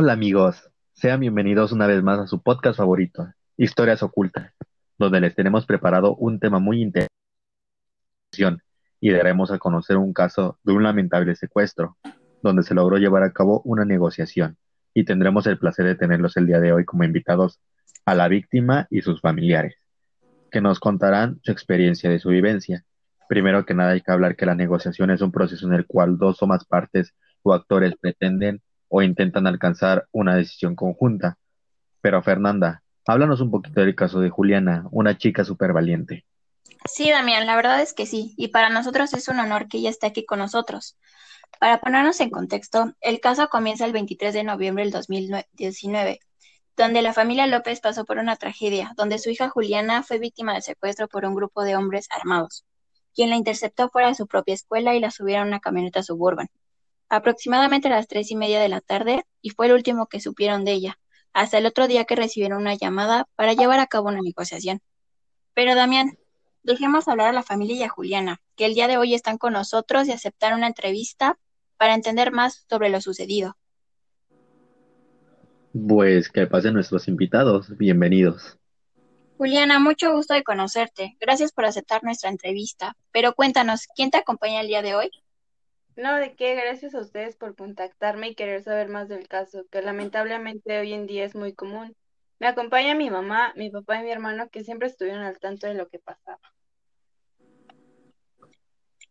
Hola amigos, sean bienvenidos una vez más a su podcast favorito, Historias Ocultas, donde les tenemos preparado un tema muy interesante y daremos a conocer un caso de un lamentable secuestro, donde se logró llevar a cabo una negociación y tendremos el placer de tenerlos el día de hoy como invitados a la víctima y sus familiares, que nos contarán su experiencia de su vivencia. Primero que nada hay que hablar que la negociación es un proceso en el cual dos o más partes o actores pretenden o intentan alcanzar una decisión conjunta. Pero Fernanda, háblanos un poquito del caso de Juliana, una chica súper valiente. Sí, Damián, la verdad es que sí, y para nosotros es un honor que ella esté aquí con nosotros. Para ponernos en contexto, el caso comienza el 23 de noviembre del 2019, donde la familia López pasó por una tragedia, donde su hija Juliana fue víctima de secuestro por un grupo de hombres armados, quien la interceptó fuera de su propia escuela y la subieron a una camioneta suburban aproximadamente a las tres y media de la tarde, y fue el último que supieron de ella, hasta el otro día que recibieron una llamada para llevar a cabo una negociación. Pero Damián, dejemos hablar a la familia y a Juliana, que el día de hoy están con nosotros y aceptar una entrevista para entender más sobre lo sucedido. Pues que pasen nuestros invitados, bienvenidos. Juliana, mucho gusto de conocerte. Gracias por aceptar nuestra entrevista. Pero cuéntanos, ¿quién te acompaña el día de hoy? No, de qué, gracias a ustedes por contactarme y querer saber más del caso, que lamentablemente hoy en día es muy común. Me acompaña mi mamá, mi papá y mi hermano que siempre estuvieron al tanto de lo que pasaba.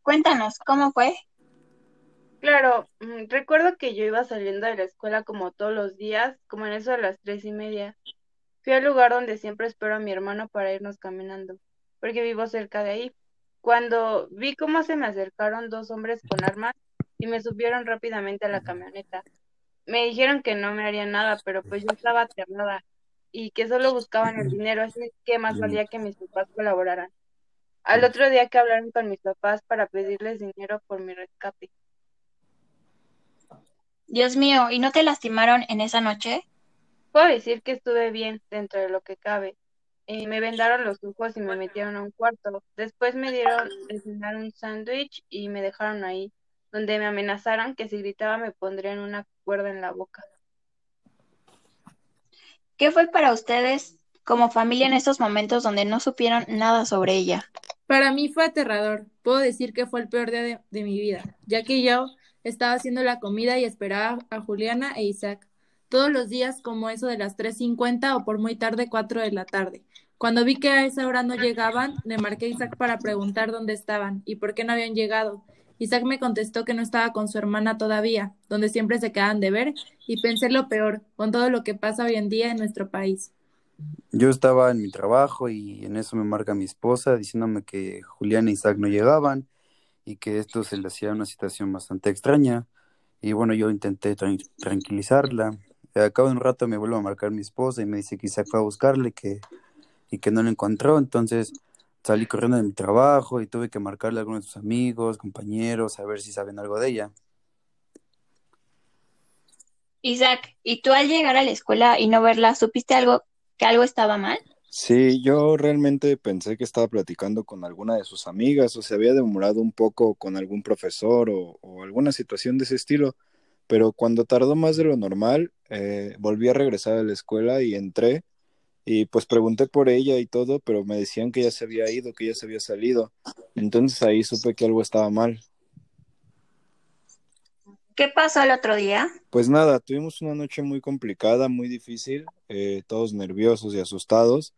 Cuéntanos, ¿cómo fue? Claro, mm, recuerdo que yo iba saliendo de la escuela como todos los días, como en eso de las tres y media. Fui al lugar donde siempre espero a mi hermano para irnos caminando, porque vivo cerca de ahí. Cuando vi cómo se me acercaron dos hombres con armas y me subieron rápidamente a la camioneta. Me dijeron que no me harían nada, pero pues yo estaba aterrada y que solo buscaban el dinero, así que más valía que mis papás colaboraran. Al otro día que hablaron con mis papás para pedirles dinero por mi rescate. Dios mío, ¿y no te lastimaron en esa noche? Puedo decir que estuve bien dentro de lo que cabe me vendaron los ojos y me metieron a un cuarto. Después me dieron de cenar un sándwich y me dejaron ahí, donde me amenazaron que si gritaba me pondrían una cuerda en la boca. ¿Qué fue para ustedes como familia en estos momentos donde no supieron nada sobre ella? Para mí fue aterrador. Puedo decir que fue el peor día de, de mi vida, ya que yo estaba haciendo la comida y esperaba a Juliana e Isaac todos los días como eso de las 3.50 o por muy tarde 4 de la tarde. Cuando vi que a esa hora no llegaban, le marqué a Isaac para preguntar dónde estaban y por qué no habían llegado. Isaac me contestó que no estaba con su hermana todavía, donde siempre se quedan de ver, y pensé lo peor, con todo lo que pasa hoy en día en nuestro país. Yo estaba en mi trabajo y en eso me marca mi esposa diciéndome que Julián e Isaac no llegaban y que esto se le hacía una situación bastante extraña. Y bueno, yo intenté tranquilizarla, a cabo de un rato me vuelve a marcar mi esposa y me dice que Isaac fue a buscarle que, y que no lo encontró. Entonces salí corriendo de mi trabajo y tuve que marcarle a algunos de sus amigos, compañeros, a ver si saben algo de ella. Isaac, ¿y tú al llegar a la escuela y no verla, supiste algo que algo estaba mal? Sí, yo realmente pensé que estaba platicando con alguna de sus amigas o se había demorado un poco con algún profesor o, o alguna situación de ese estilo pero cuando tardó más de lo normal, eh, volví a regresar a la escuela y entré y pues pregunté por ella y todo, pero me decían que ya se había ido, que ya se había salido. Entonces ahí supe que algo estaba mal. ¿Qué pasó el otro día? Pues nada, tuvimos una noche muy complicada, muy difícil, eh, todos nerviosos y asustados.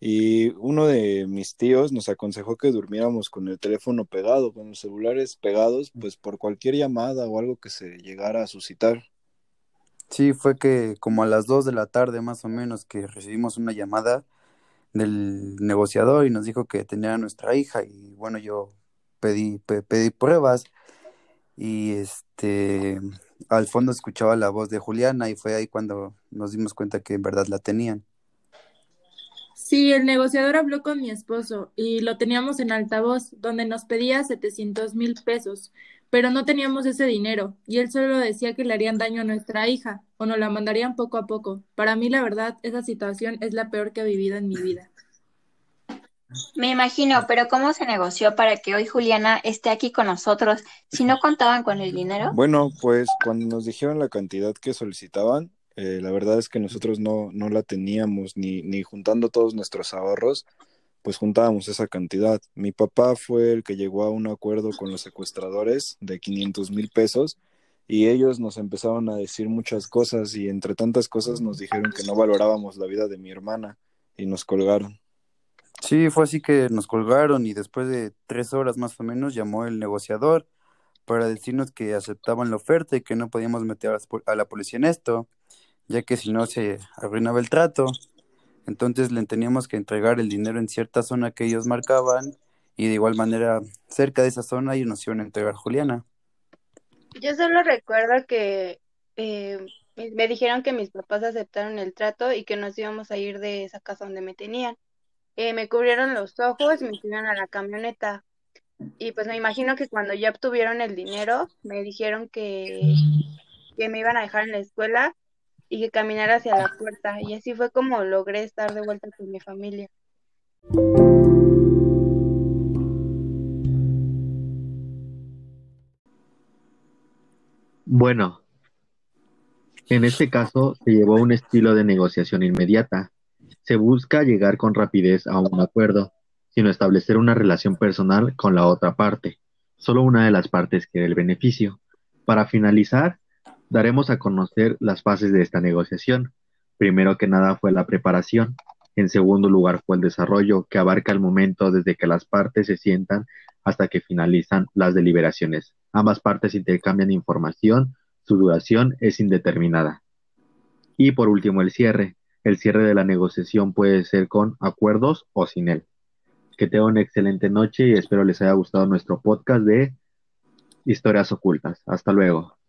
Y uno de mis tíos nos aconsejó que durmiéramos con el teléfono pegado, con los celulares pegados, pues por cualquier llamada o algo que se llegara a suscitar. Sí, fue que como a las 2 de la tarde más o menos que recibimos una llamada del negociador y nos dijo que tenía a nuestra hija y bueno, yo pedí, pedí pruebas y este al fondo escuchaba la voz de Juliana y fue ahí cuando nos dimos cuenta que en verdad la tenían. Sí, el negociador habló con mi esposo y lo teníamos en altavoz, donde nos pedía setecientos mil pesos, pero no teníamos ese dinero y él solo decía que le harían daño a nuestra hija o nos la mandarían poco a poco. Para mí, la verdad, esa situación es la peor que he vivido en mi vida. Me imagino, pero ¿cómo se negoció para que hoy Juliana esté aquí con nosotros si no contaban con el dinero? Bueno, pues cuando nos dijeron la cantidad que solicitaban, Eh, la verdad es que nosotros no, no la teníamos ni, ni juntando todos nuestros ahorros, pues juntábamos esa cantidad. Mi papá fue el que llegó a un acuerdo con los secuestradores de 500 mil pesos y ellos nos empezaron a decir muchas cosas y entre tantas cosas nos dijeron que no valorábamos la vida de mi hermana y nos colgaron. Sí, fue así que nos colgaron y después de tres horas más o menos llamó el negociador para decirnos que aceptaban la oferta y que no podíamos meter a la policía en esto, ya que si no se arruinaba el trato. Entonces le teníamos que entregar el dinero en cierta zona que ellos marcaban y de igual manera cerca de esa zona ellos nos iban a entregar Juliana. Yo solo recuerdo que eh, me dijeron que mis papás aceptaron el trato y que nos íbamos a ir de esa casa donde me tenían. Eh, me cubrieron los ojos, me subieron a la camioneta y pues me imagino que cuando ya obtuvieron el dinero me dijeron que, que me iban a dejar en la escuela y que caminara hacia la puerta y así fue como logré estar de vuelta con mi familia. Bueno, en este caso se llevó un estilo de negociación inmediata. Se busca llegar con rapidez a un acuerdo, sino establecer una relación personal con la otra parte. Solo una de las partes quiere el beneficio. Para finalizar, daremos a conocer las fases de esta negociación. Primero que nada fue la preparación. En segundo lugar fue el desarrollo, que abarca el momento desde que las partes se sientan hasta que finalizan las deliberaciones. Ambas partes intercambian información su duración es indeterminada. Y por último, el cierre. El cierre de la negociación puede ser con acuerdos o sin él. Que tengan una excelente noche y espero les haya gustado nuestro podcast de historias ocultas. Hasta luego.